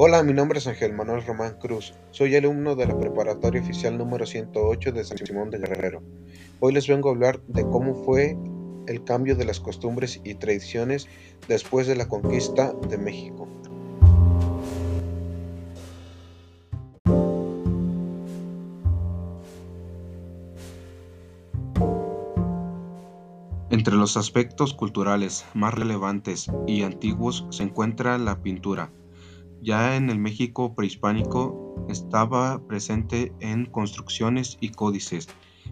Hola, mi nombre es Ángel Manuel Román Cruz. Soy alumno de la Preparatoria Oficial número 108 de San Simón de Guerrero. Hoy les vengo a hablar de cómo fue el cambio de las costumbres y tradiciones después de la conquista de México. Entre los aspectos culturales más relevantes y antiguos se encuentra la pintura. Ya en el México prehispánico estaba presente en construcciones y códices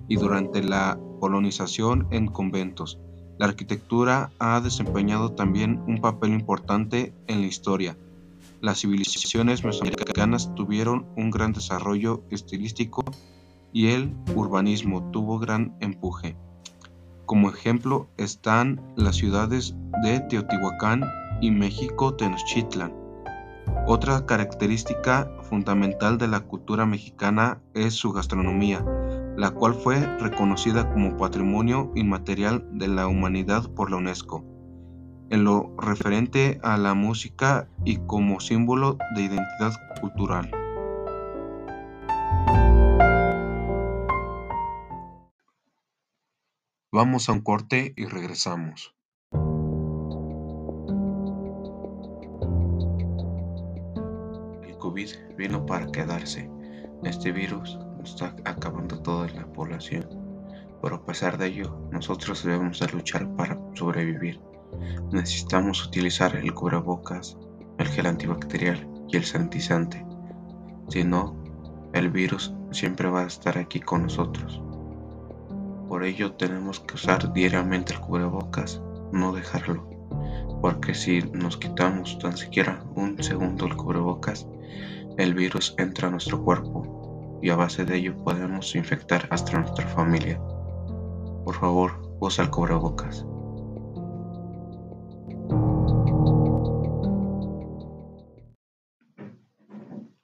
y durante la colonización en conventos. La arquitectura ha desempeñado también un papel importante en la historia. Las civilizaciones mesoamericanas tuvieron un gran desarrollo estilístico y el urbanismo tuvo gran empuje. Como ejemplo están las ciudades de Teotihuacán y México Tenochtitlan. Otra característica fundamental de la cultura mexicana es su gastronomía, la cual fue reconocida como Patrimonio Inmaterial de la Humanidad por la UNESCO, en lo referente a la música y como símbolo de identidad cultural. Vamos a un corte y regresamos. Vino para quedarse. Este virus está acabando toda la población. Pero a pesar de ello, nosotros debemos de luchar para sobrevivir. Necesitamos utilizar el cubrebocas, el gel antibacterial y el sanitizante. Si no, el virus siempre va a estar aquí con nosotros. Por ello tenemos que usar diariamente el cubrebocas, no dejarlo, porque si nos quitamos tan siquiera un segundo el cubrebocas, el virus entra a nuestro cuerpo y a base de ello podemos infectar hasta nuestra familia. Por favor, usa el cubrebocas.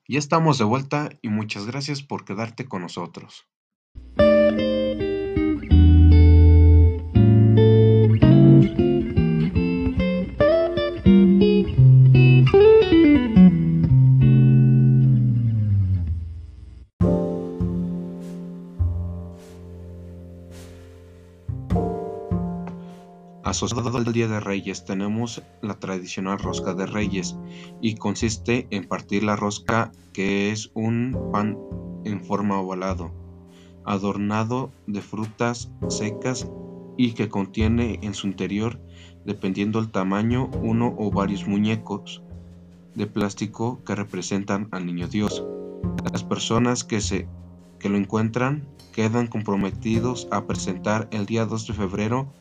Ya estamos de vuelta y muchas gracias por quedarte con nosotros. Asociado al Día de Reyes tenemos la tradicional rosca de Reyes y consiste en partir la rosca que es un pan en forma ovalado, adornado de frutas secas y que contiene en su interior, dependiendo el tamaño, uno o varios muñecos de plástico que representan al niño Dios. Las personas que se que lo encuentran quedan comprometidos a presentar el día 2 de febrero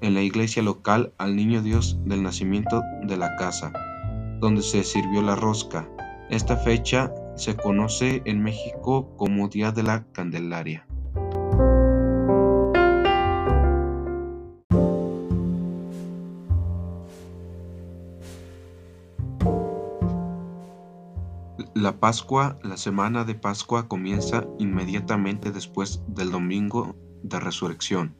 en la iglesia local al niño Dios del nacimiento de la casa, donde se sirvió la rosca. Esta fecha se conoce en México como Día de la Candelaria. La Pascua, la semana de Pascua comienza inmediatamente después del domingo de resurrección.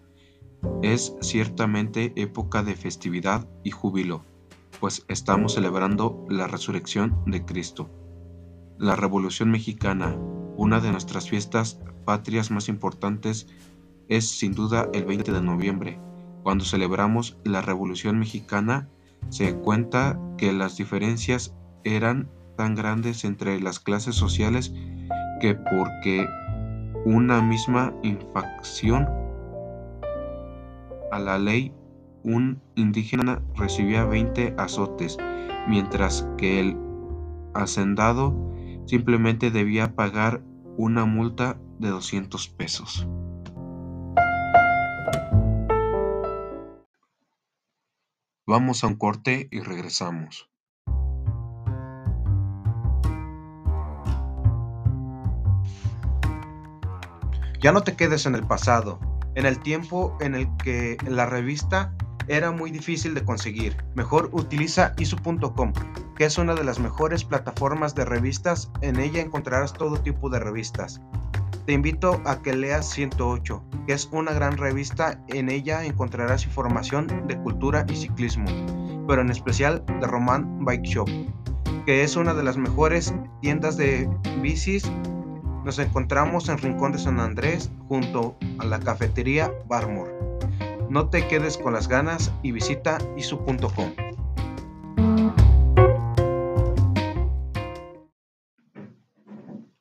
Es ciertamente época de festividad y júbilo, pues estamos celebrando la resurrección de Cristo. La Revolución Mexicana, una de nuestras fiestas patrias más importantes, es sin duda el 20 de noviembre. Cuando celebramos la Revolución Mexicana, se cuenta que las diferencias eran tan grandes entre las clases sociales que porque una misma infacción a la ley, un indígena recibía 20 azotes, mientras que el hacendado simplemente debía pagar una multa de 200 pesos. Vamos a un corte y regresamos. Ya no te quedes en el pasado en el tiempo en el que la revista era muy difícil de conseguir. Mejor utiliza isu.com, que es una de las mejores plataformas de revistas. En ella encontrarás todo tipo de revistas. Te invito a que leas 108, que es una gran revista. En ella encontrarás información de cultura y ciclismo, pero en especial de Roman Bike Shop, que es una de las mejores tiendas de bicis. Nos encontramos en Rincón de San Andrés junto a la cafetería Barmore. No te quedes con las ganas y visita isu.com.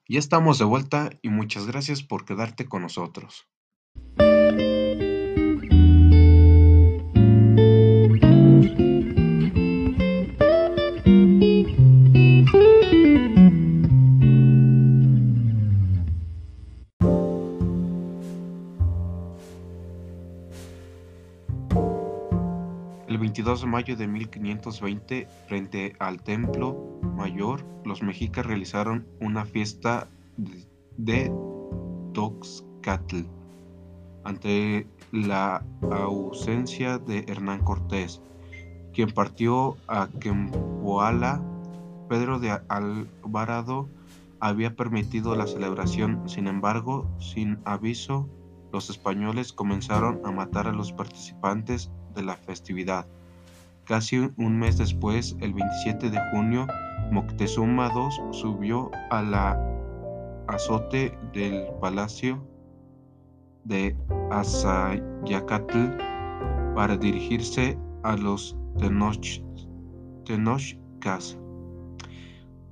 Ya estamos de vuelta y muchas gracias por quedarte con nosotros. El 22 de mayo de 1520, frente al Templo Mayor, los mexicas realizaron una fiesta de Toxcatl ante la ausencia de Hernán Cortés, quien partió a Kempoala. Pedro de Alvarado había permitido la celebración, sin embargo, sin aviso, los españoles comenzaron a matar a los participantes de la festividad. Casi un mes después, el 27 de junio, Moctezuma II subió a la azote del palacio de Azayacatl para dirigirse a los Tenochcas,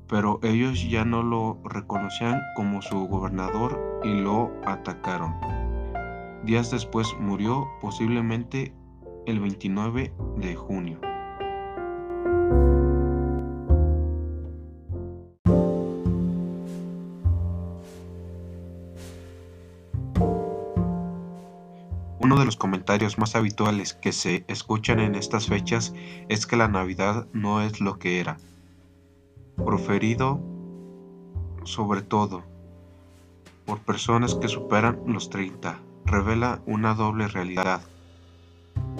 pero ellos ya no lo reconocían como su gobernador y lo atacaron. Días después murió, posiblemente el 29 de junio. Uno de los comentarios más habituales que se escuchan en estas fechas es que la Navidad no es lo que era, proferido sobre todo por personas que superan los 30, revela una doble realidad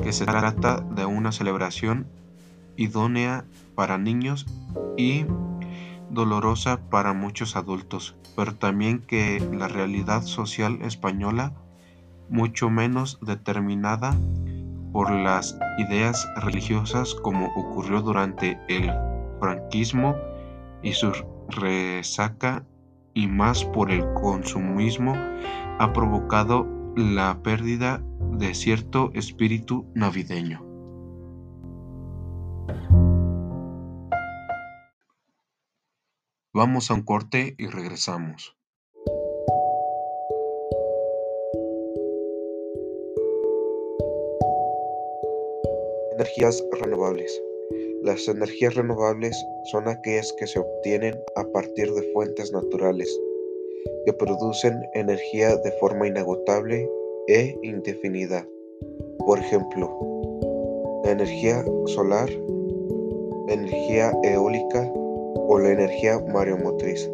que se trata de una celebración idónea para niños y dolorosa para muchos adultos, pero también que la realidad social española, mucho menos determinada por las ideas religiosas como ocurrió durante el franquismo y su resaca y más por el consumismo, ha provocado la pérdida de cierto espíritu navideño. Vamos a un corte y regresamos. Energías renovables. Las energías renovables son aquellas que se obtienen a partir de fuentes naturales, que producen energía de forma inagotable e indefinida. Por ejemplo, la energía solar, la energía eólica o la energía mareomotriz.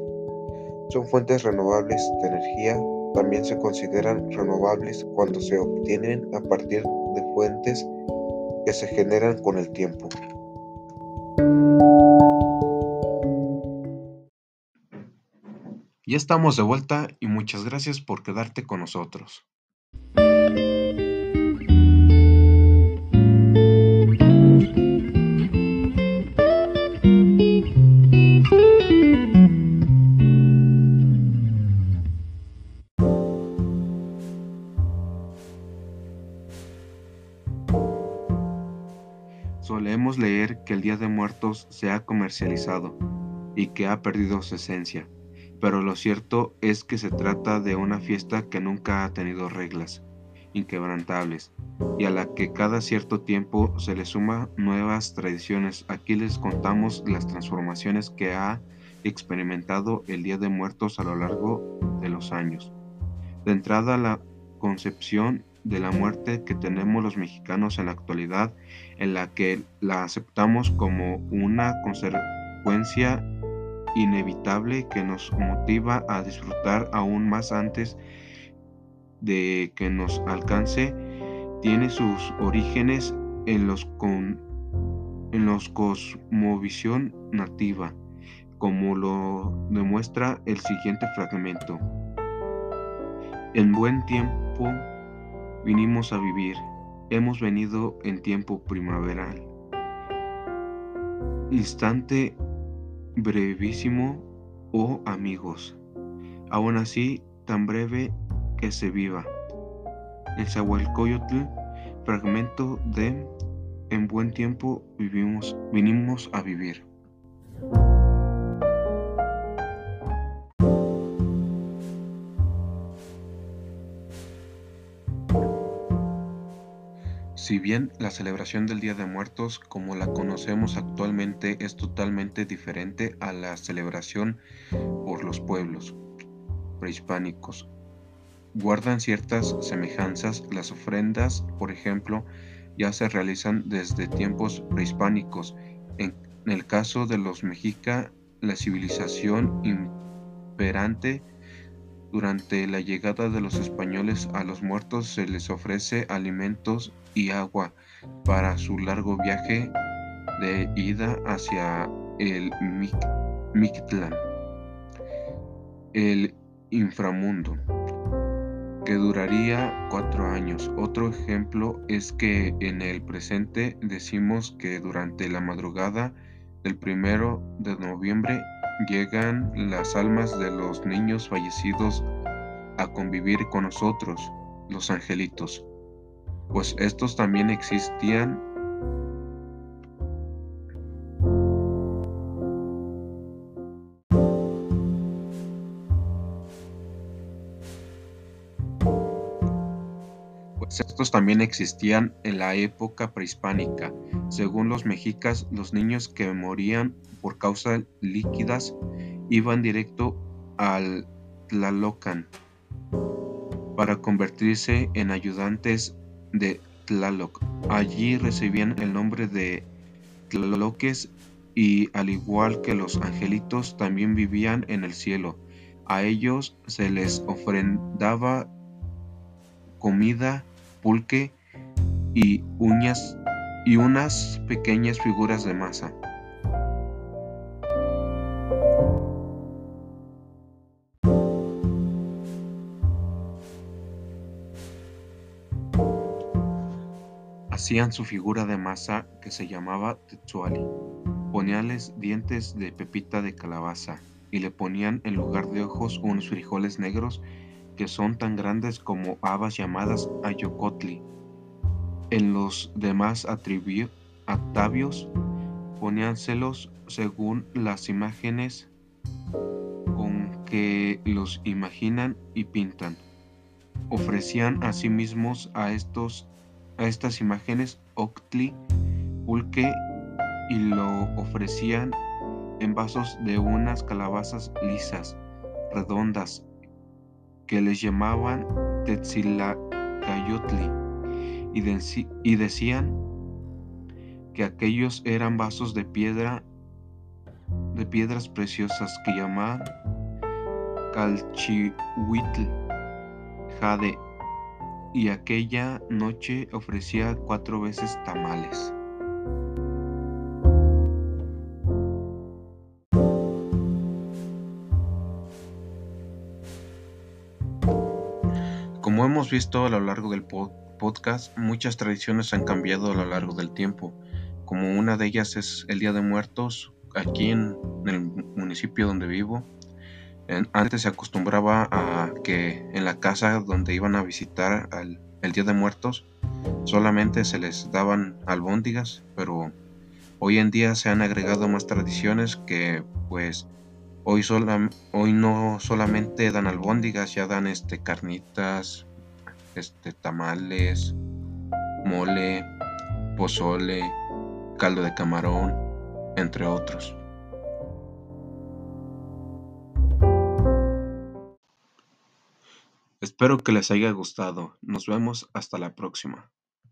Son fuentes renovables de energía, también se consideran renovables cuando se obtienen a partir de fuentes que se generan con el tiempo. Ya estamos de vuelta y muchas gracias por quedarte con nosotros. De Muertos se ha comercializado y que ha perdido su esencia, pero lo cierto es que se trata de una fiesta que nunca ha tenido reglas inquebrantables y a la que cada cierto tiempo se le suma nuevas tradiciones. Aquí les contamos las transformaciones que ha experimentado el Día de Muertos a lo largo de los años. De entrada, la concepción de la muerte que tenemos los mexicanos en la actualidad, en la que la aceptamos como una consecuencia inevitable que nos motiva a disfrutar aún más antes de que nos alcance, tiene sus orígenes en los, con, en los cosmovisión nativa, como lo demuestra el siguiente fragmento. En buen tiempo vinimos a vivir. Hemos venido en tiempo primaveral. Instante brevísimo, oh amigos, aún así tan breve que se viva. El Zahualcoyotl, fragmento de En buen tiempo vivimos, vinimos a vivir. Si bien la celebración del Día de Muertos como la conocemos actualmente es totalmente diferente a la celebración por los pueblos prehispánicos, guardan ciertas semejanzas. Las ofrendas, por ejemplo, ya se realizan desde tiempos prehispánicos. En el caso de los mexica, la civilización imperante durante la llegada de los españoles a los muertos se les ofrece alimentos y agua para su largo viaje de ida hacia el Mictlán, el inframundo, que duraría cuatro años. Otro ejemplo es que en el presente decimos que durante la madrugada del primero de noviembre llegan las almas de los niños fallecidos a convivir con nosotros, los angelitos, pues estos también existían también existían en la época prehispánica. Según los mexicas, los niños que morían por causas líquidas iban directo al Tlalocan para convertirse en ayudantes de Tlaloc. Allí recibían el nombre de Tlaloques y al igual que los angelitos también vivían en el cielo. A ellos se les ofrendaba comida, pulque y uñas y unas pequeñas figuras de masa. Hacían su figura de masa que se llamaba Tetsuali. Poníanles dientes de pepita de calabaza y le ponían en lugar de ojos unos frijoles negros que son tan grandes como habas llamadas ayocotli. En los demás atavios poníanselos según las imágenes con que los imaginan y pintan. Ofrecían a sí mismos a estos a estas imágenes Octli, Pulque y lo ofrecían en vasos de unas calabazas lisas, redondas, que les llamaban Tetzilacayotli, y, decían que aquellos eran vasos de piedra, de piedras preciosas que llamaban Calchihuitl, Jade y aquella noche ofrecía cuatro veces tamales. Hemos visto a lo largo del podcast, muchas tradiciones han cambiado a lo largo del tiempo. Como una de ellas es el Día de Muertos, aquí en el municipio donde vivo, antes se acostumbraba a que en la casa donde iban a visitar el Día de Muertos solamente se les daban albóndigas, pero hoy en día se han agregado más tradiciones que pues hoy, hoy no solamente dan albóndigas, ya dan este carnitas, este tamales, mole, pozole, caldo de camarón, entre otros. Espero que les haya gustado. Nos vemos hasta la próxima.